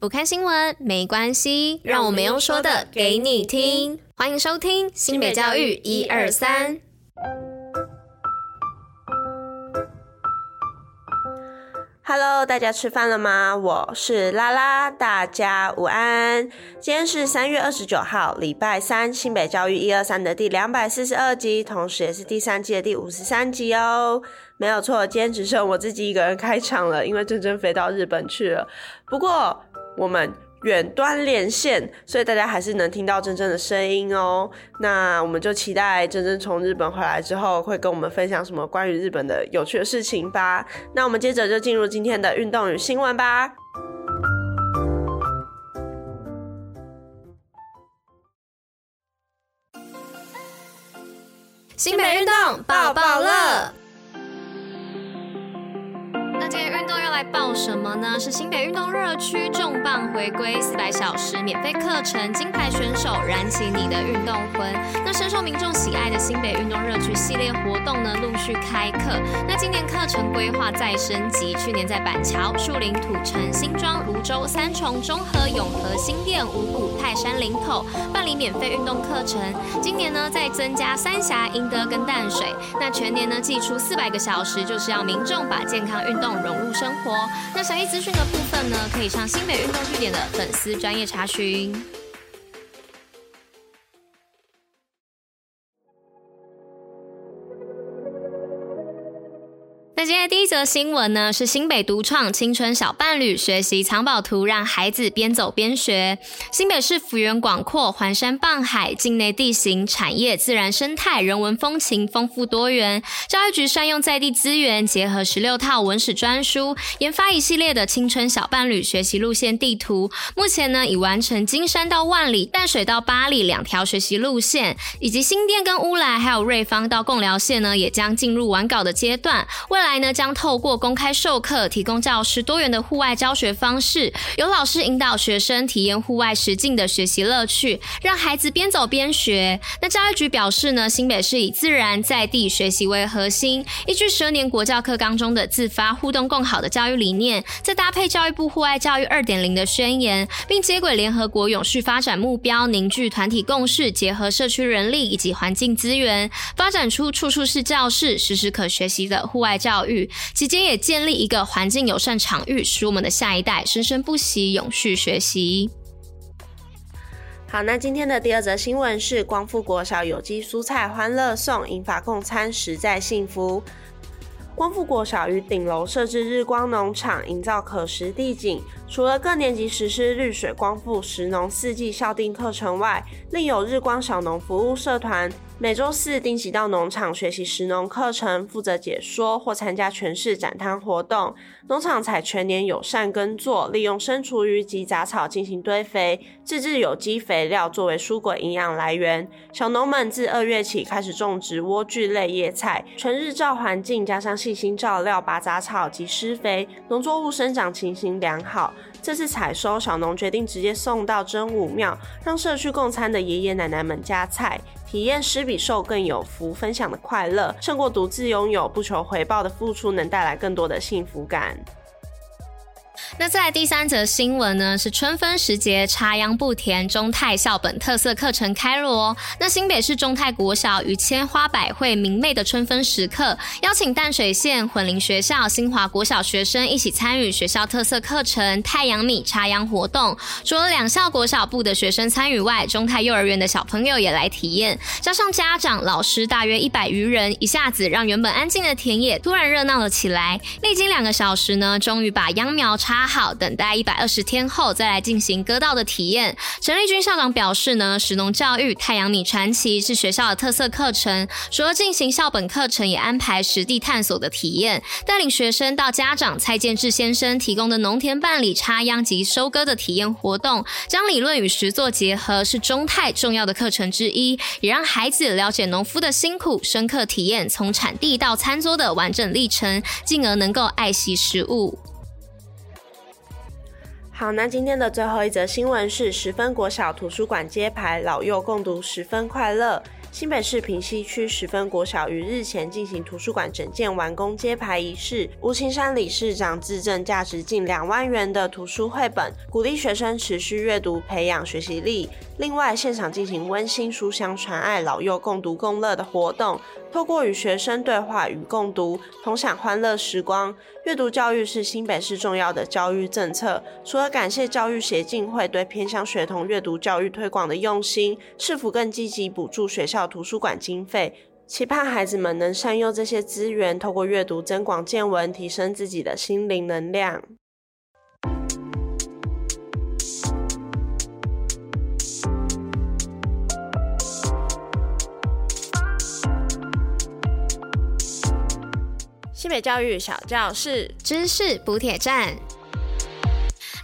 不看新闻没关系，让我们用说的给你听。欢迎收听新北教育一二三。Hello，大家吃饭了吗？我是拉拉，大家午安。今天是三月二十九号，礼拜三，新北教育一二三的第两百四十二集，同时也是第三季的第五十三集哦。没有错，今天只剩我自己一个人开场了，因为珍珍飞到日本去了。不过我们。远端连线，所以大家还是能听到珍珍的声音哦。那我们就期待珍珍从日本回来之后，会跟我们分享什么关于日本的有趣的事情吧。那我们接着就进入今天的运动与新闻吧。新北运动报报乐。报什么呢？是新北运动热区重磅回归，四百小时免费课程，金牌选手燃起你的运动魂。那深受民众喜爱的新北运动热区系列活动呢，陆续开课。那今年课程规划再升级，去年在板桥、树林、土城、新庄、芦洲、三重、中和、永和、新店、五股、泰山、林口办理免费运动课程。今年呢，再增加三峡、英德跟淡水。那全年呢，祭出四百个小时，就是要民众把健康运动融入生活。那详细资讯的部分呢，可以上新美运动据点的粉丝专业查询。第一则新闻呢，是新北独创青春小伴侣学习藏宝图，让孩子边走边学。新北市幅员广阔，环山傍海，境内地形、产业、自然生态、人文风情丰富多元。教育局善用在地资源，结合十六套文史专书，研发一系列的青春小伴侣学习路线地图。目前呢，已完成金山到万里、淡水到八里两条学习路线，以及新店跟乌来还有瑞芳到贡寮线呢，也将进入完稿的阶段。未来呢，将透过公开授课，提供教师多元的户外教学方式，由老师引导学生体验户外实境的学习乐趣，让孩子边走边学。那教育局表示呢，新北市以自然在地学习为核心，依据十二年国教课纲中的自发互动共好的教育理念，再搭配教育部户外教育二点零的宣言，并接轨联合国永续发展目标，凝聚团体共识，结合社区人力以及环境资源，发展出处处是教室，时时可学习的户外教育。期间也建立一个环境友善场域，使我们的下一代生生不息，永续学习。好，那今天的第二则新闻是光复国小有机蔬菜欢乐送，银发共餐实在幸福。光复国小于顶楼设置日光农场，营造可食地景。除了各年级实施绿水光复食农四季校定课程外，另有日光小农服务社团。每周四定期到农场学习食农课程，负责解说或参加全市展摊活动。农场采全年友善耕作，利用生厨余及杂草进行堆肥，自制有机肥料作为蔬果营养来源。小农们自二月起开始种植莴苣类叶菜，全日照环境加上细心照料，拔杂草及施肥，农作物生长情形良好。这次采收，小农决定直接送到真武庙，让社区共餐的爷爷奶奶们夹菜。体验施比受更有福，分享的快乐胜过独自拥有，不求回报的付出，能带来更多的幸福感。那再来第三则新闻呢，是春分时节，插秧不甜，中泰校本特色课程开锣。那新北市中泰国小于千花百卉明媚的春分时刻，邀请淡水县混龄学校新华国小学生一起参与学校特色课程太阳米插秧活动。除了两校国小部的学生参与外，中泰幼儿园的小朋友也来体验，加上家长、老师大约一百余人，一下子让原本安静的田野突然热闹了起来。历经两个小时呢，终于把秧苗插。好，等待一百二十天后再来进行割稻的体验。陈立军校长表示呢，食农教育太阳米传奇是学校的特色课程，除了进行校本课程，也安排实地探索的体验，带领学生到家长蔡建志先生提供的农田办理插秧及收割的体验活动，将理论与实作结合，是中泰重要的课程之一，也让孩子了解农夫的辛苦，深刻体验从产地到餐桌的完整历程，进而能够爱惜食物。好，那今天的最后一则新闻是十分国小图书馆揭牌，老幼共读十分快乐。新北市平溪区十分国小于日前进行图书馆整建完工揭牌仪式，吴青山理事长致赠价值近两万元的图书绘本，鼓励学生持续阅读，培养学习力。另外，现场进行温馨书香传爱、老幼共读共乐的活动，透过与学生对话与共读，同享欢乐时光。阅读教育是新北市重要的教育政策。除了感谢教育协进会对偏乡学童阅读教育推广的用心，市府更积极补助学校图书馆经费，期盼孩子们能善用这些资源，透过阅读增广见闻，提升自己的心灵能量。北教育小教室，知识补铁站。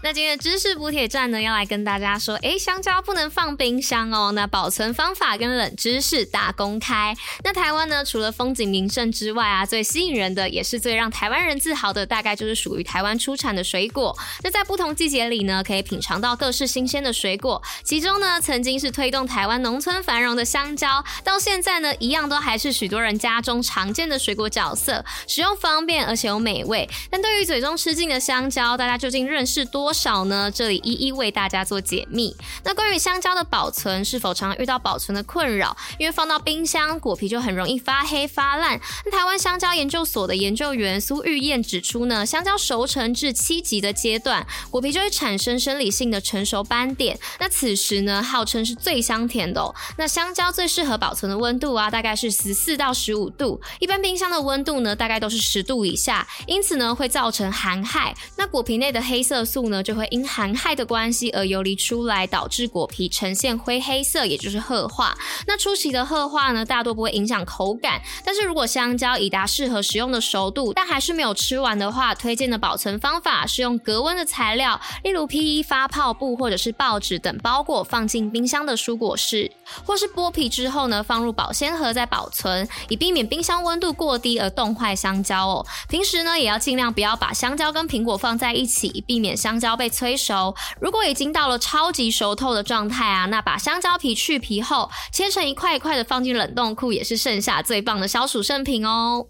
那今天的知识补铁站呢，要来跟大家说，诶，香蕉不能放冰箱哦。那保存方法跟冷知识大公开。那台湾呢，除了风景名胜之外啊，最吸引人的，也是最让台湾人自豪的，大概就是属于台湾出产的水果。那在不同季节里呢，可以品尝到各式新鲜的水果。其中呢，曾经是推动台湾农村繁荣的香蕉，到现在呢，一样都还是许多人家中常见的水果角色，使用方便而且有美味。但对于嘴中吃尽的香蕉，大家究竟认识多少呢？这里一一为大家做解密。那关于香蕉的保存，是否常遇到保存的困扰？因为放到冰箱，果皮就很容易发黑发烂。那台湾香蕉研究所的研究员苏玉燕指出呢，香蕉熟成至七级的阶段，果皮就会产生生理性的成熟斑点。那此时呢，号称是最香甜的哦。那香蕉最适合保存的温度啊，大概是十四到十五度。一般冰箱的温度呢，大概都是十度以下，因此呢，会造成寒害。那果皮内的黑色素呢，就会因寒害的关系而游离出来，导致果皮呈现灰黑色，也就是褐化。那初期的褐化呢，大多不会影响口感。但是如果香蕉已达适合食用的熟度，但还是没有吃完的话，推荐的保存方法是用隔温的材料，例如 PE 发泡布或者是报纸等包裹，放进冰箱的蔬果室，或是剥皮之后呢，放入保鲜盒再保存，以避免冰箱温度过低而冻坏香蕉哦。平时呢，也要尽量不要把香蕉跟苹果放在一起，以避免香蕉被催熟。如果已经到了超级熟透的状态啊，那把香蕉皮去皮后，切成一块一块的放进冷冻库，也是剩下最棒的消暑圣品哦。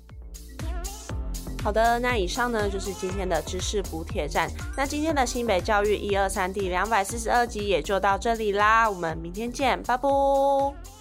好的，那以上呢就是今天的知识补帖站。那今天的新北教育一二三第两百四十二集也就到这里啦，我们明天见，拜拜。